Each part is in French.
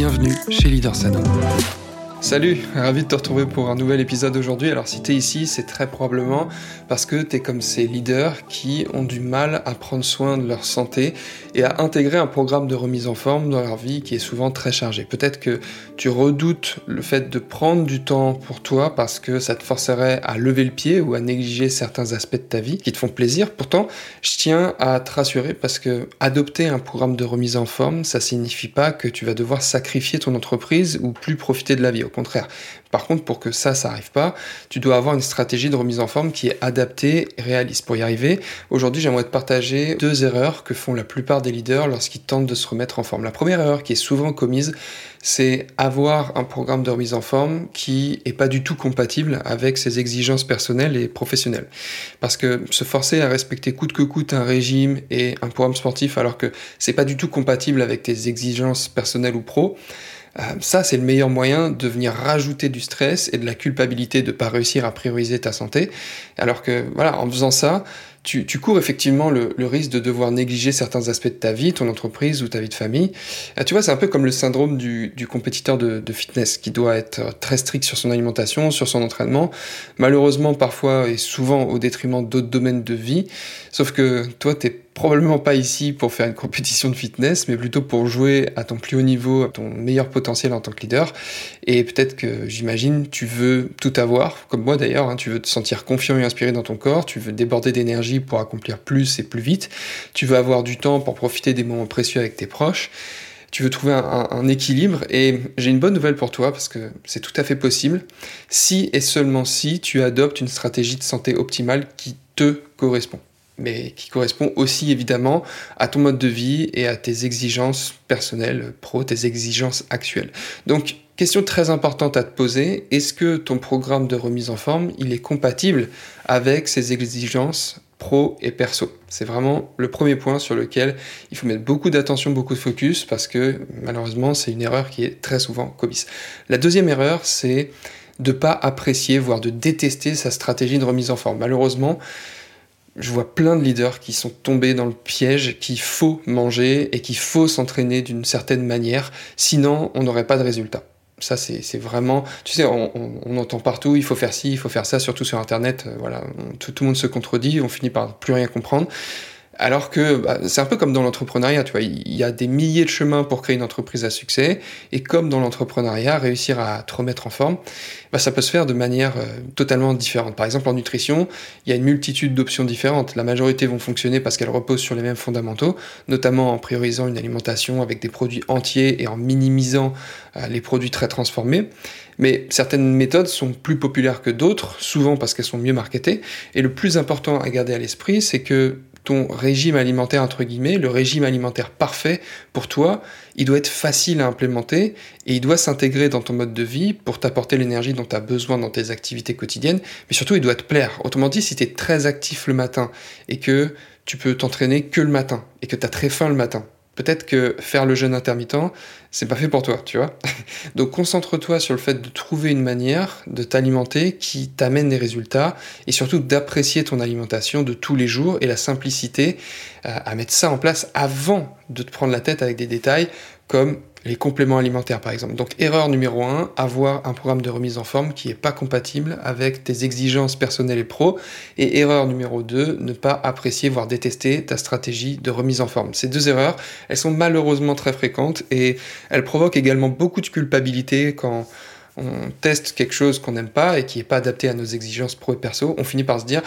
Bienvenue chez Leader. Salut, ravi de te retrouver pour un nouvel épisode aujourd'hui. Alors si t'es ici, c'est très probablement parce que t'es comme ces leaders qui ont du mal à prendre soin de leur santé et à intégrer un programme de remise en forme dans leur vie qui est souvent très chargé. Peut-être que tu redoutes le fait de prendre du temps pour toi parce que ça te forcerait à lever le pied ou à négliger certains aspects de ta vie qui te font plaisir. Pourtant, je tiens à te rassurer parce que adopter un programme de remise en forme, ça signifie pas que tu vas devoir sacrifier ton entreprise ou plus profiter de la vie contraire. Par contre, pour que ça, ça n'arrive pas, tu dois avoir une stratégie de remise en forme qui est adaptée réaliste. Pour y arriver, aujourd'hui, j'aimerais te partager deux erreurs que font la plupart des leaders lorsqu'ils tentent de se remettre en forme. La première erreur qui est souvent commise, c'est avoir un programme de remise en forme qui est pas du tout compatible avec ses exigences personnelles et professionnelles. Parce que se forcer à respecter coûte que coûte un régime et un programme sportif alors que c'est pas du tout compatible avec tes exigences personnelles ou pro, euh, ça, c'est le meilleur moyen de venir rajouter du stress et de la culpabilité de ne pas réussir à prioriser ta santé. Alors que, voilà, en faisant ça, tu, cours effectivement le, risque de devoir négliger certains aspects de ta vie, ton entreprise ou ta vie de famille. Euh, tu vois, c'est un peu comme le syndrome du, compétiteur de, de, fitness qui doit être très strict sur son alimentation, sur son entraînement, malheureusement parfois et souvent au détriment d'autres domaines de vie. Sauf que toi, tu es probablement pas ici pour faire une compétition de fitness, mais plutôt pour jouer à ton plus haut niveau, à ton meilleur potentiel en tant que leader. Et peut-être que j'imagine, tu veux tout avoir, comme moi d'ailleurs, hein, tu veux te sentir confiant et inspiré dans ton corps, tu veux déborder d'énergie pour accomplir plus et plus vite, tu veux avoir du temps pour profiter des moments précieux avec tes proches tu veux trouver un, un équilibre. Et j'ai une bonne nouvelle pour toi parce que c'est tout à fait possible. Si et seulement si tu adoptes une stratégie de santé optimale qui te correspond mais qui correspond aussi évidemment à ton mode de vie et à tes exigences personnelles, pro, tes exigences actuelles. Donc, question très importante à te poser, est-ce que ton programme de remise en forme, il est compatible avec ces exigences pro et perso? C'est vraiment le premier point sur lequel il faut mettre beaucoup d'attention, beaucoup de focus, parce que malheureusement, c'est une erreur qui est très souvent commise. La deuxième erreur, c'est de pas apprécier, voire de détester sa stratégie de remise en forme. Malheureusement, je vois plein de leaders qui sont tombés dans le piège qu'il faut manger et qu'il faut s'entraîner d'une certaine manière, sinon on n'aurait pas de résultat. Ça, c'est vraiment, tu sais, on, entend partout, il faut faire ci, il faut faire ça, surtout sur Internet, euh, voilà, tout, le monde se contredit, on finit par plus rien comprendre. Alors que bah, c'est un peu comme dans l'entrepreneuriat, tu vois, il y a des milliers de chemins pour créer une entreprise à succès, et comme dans l'entrepreneuriat, réussir à te remettre en forme, bah, ça peut se faire de manière euh, totalement différente. Par exemple, en nutrition, il y a une multitude d'options différentes. La majorité vont fonctionner parce qu'elles reposent sur les mêmes fondamentaux, notamment en priorisant une alimentation avec des produits entiers et en minimisant euh, les produits très transformés. Mais certaines méthodes sont plus populaires que d'autres, souvent parce qu'elles sont mieux marketées. Et le plus important à garder à l'esprit, c'est que ton régime alimentaire, entre guillemets, le régime alimentaire parfait pour toi, il doit être facile à implémenter et il doit s'intégrer dans ton mode de vie pour t'apporter l'énergie dont tu as besoin dans tes activités quotidiennes, mais surtout il doit te plaire. Autrement dit, si tu es très actif le matin et que tu peux t'entraîner que le matin et que tu as très faim le matin, peut-être que faire le jeûne intermittent, c'est pas fait pour toi, tu vois. Donc concentre-toi sur le fait de trouver une manière de t'alimenter qui t'amène des résultats et surtout d'apprécier ton alimentation de tous les jours et la simplicité euh, à mettre ça en place avant de te prendre la tête avec des détails comme les compléments alimentaires par exemple. Donc erreur numéro 1, avoir un programme de remise en forme qui n'est pas compatible avec tes exigences personnelles et pro. Et erreur numéro 2, ne pas apprécier voire détester ta stratégie de remise en forme. Ces deux erreurs, elles sont malheureusement très fréquentes et elles provoquent également beaucoup de culpabilité quand on teste quelque chose qu'on n'aime pas et qui n'est pas adapté à nos exigences pro et perso. On finit par se dire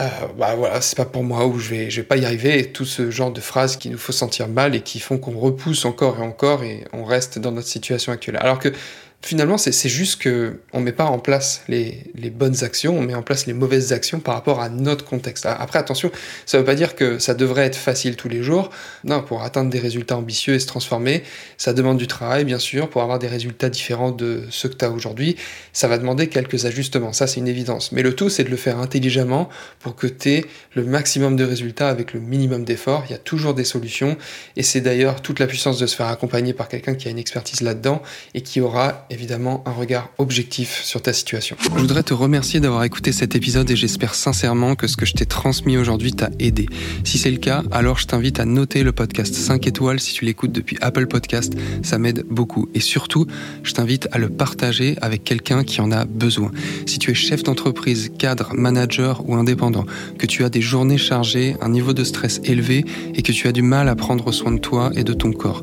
euh, bah voilà, c'est pas pour moi ou je vais, vais pas y arriver, tout ce genre de phrases qui nous font sentir mal et qui font qu'on repousse encore et encore et on reste dans notre situation actuelle. Alors que finalement, c'est juste que on met pas en place les, les, bonnes actions, on met en place les mauvaises actions par rapport à notre contexte. Après, attention, ça veut pas dire que ça devrait être facile tous les jours. Non, pour atteindre des résultats ambitieux et se transformer, ça demande du travail, bien sûr, pour avoir des résultats différents de ceux que tu as aujourd'hui. Ça va demander quelques ajustements, ça c'est une évidence. Mais le tout, c'est de le faire intelligemment pour que tu aies le maximum de résultats avec le minimum d'efforts. Il y a toujours des solutions et c'est d'ailleurs toute la puissance de se faire accompagner par quelqu'un qui a une expertise là-dedans et qui aura évidemment un regard objectif sur ta situation. Je voudrais te remercier d'avoir écouté cet épisode et j'espère sincèrement que ce que je t'ai transmis aujourd'hui t'a aidé. Si c'est le cas, alors je t'invite à noter le podcast 5 étoiles si tu l'écoutes depuis Apple Podcast, ça m'aide beaucoup. Et surtout, je t'invite à le partager avec quelqu'un qui en a besoin. Si tu es chef d'entreprise, cadre, manager ou indépendant, que tu as des journées chargées, un niveau de stress élevé et que tu as du mal à prendre soin de toi et de ton corps,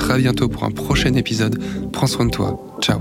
très bientôt pour un prochain épisode. Prends soin de toi. Ciao.